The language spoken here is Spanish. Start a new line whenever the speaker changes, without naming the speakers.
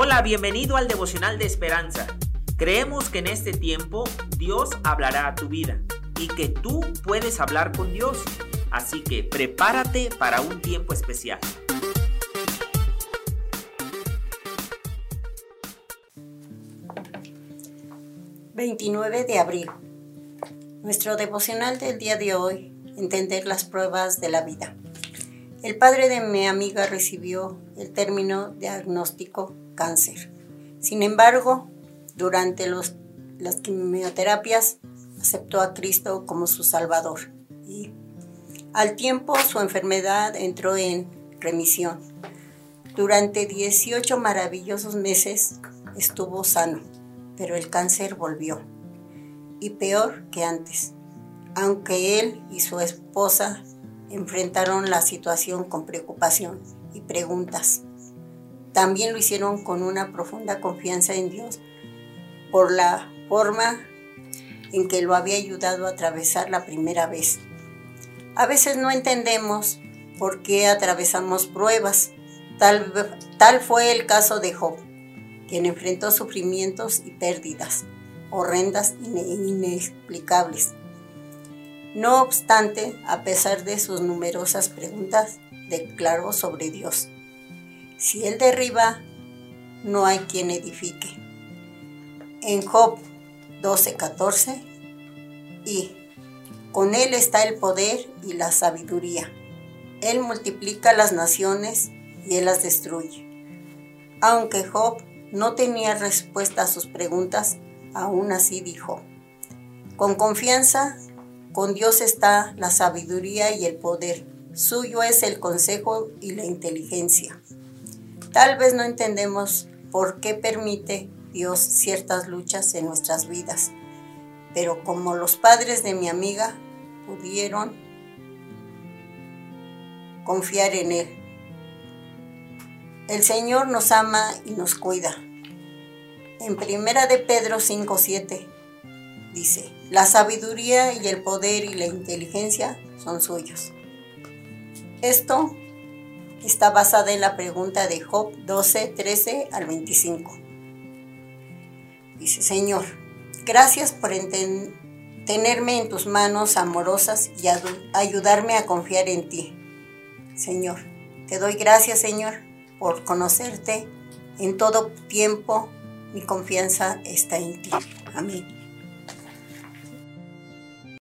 Hola, bienvenido al devocional de esperanza. Creemos que en este tiempo Dios hablará a tu vida y que tú puedes hablar con Dios. Así que prepárate para un tiempo especial.
...29 de abril... Nuestro devocional del día de hoy... ...entender las pruebas de la vida... El padre de mi amiga recibió el término diagnóstico cáncer. Sin embargo, durante los, las quimioterapias aceptó a Cristo como su Salvador y al tiempo su enfermedad entró en remisión. Durante 18 maravillosos meses estuvo sano, pero el cáncer volvió y peor que antes, aunque él y su esposa enfrentaron la situación con preocupación y preguntas. También lo hicieron con una profunda confianza en Dios por la forma en que lo había ayudado a atravesar la primera vez. A veces no entendemos por qué atravesamos pruebas. Tal, tal fue el caso de Job, quien enfrentó sufrimientos y pérdidas horrendas e inexplicables. No obstante, a pesar de sus numerosas preguntas, declaró sobre Dios. Si Él derriba, no hay quien edifique. En Job 12:14, y con Él está el poder y la sabiduría. Él multiplica las naciones y Él las destruye. Aunque Job no tenía respuesta a sus preguntas, aún así dijo, con confianza con Dios está la sabiduría y el poder. Suyo es el consejo y la inteligencia. Tal vez no entendemos por qué permite Dios ciertas luchas en nuestras vidas, pero como los padres de mi amiga pudieron confiar en Él. El Señor nos ama y nos cuida. En primera de Pedro 5:7 dice, la sabiduría y el poder y la inteligencia son suyos. Esto está basada en la pregunta de Job 12, 13 al 25. Dice, Señor, gracias por tenerme en tus manos amorosas y ayudarme a confiar en ti. Señor, te doy gracias, Señor, por conocerte en todo tiempo. Mi confianza está en ti. Amén.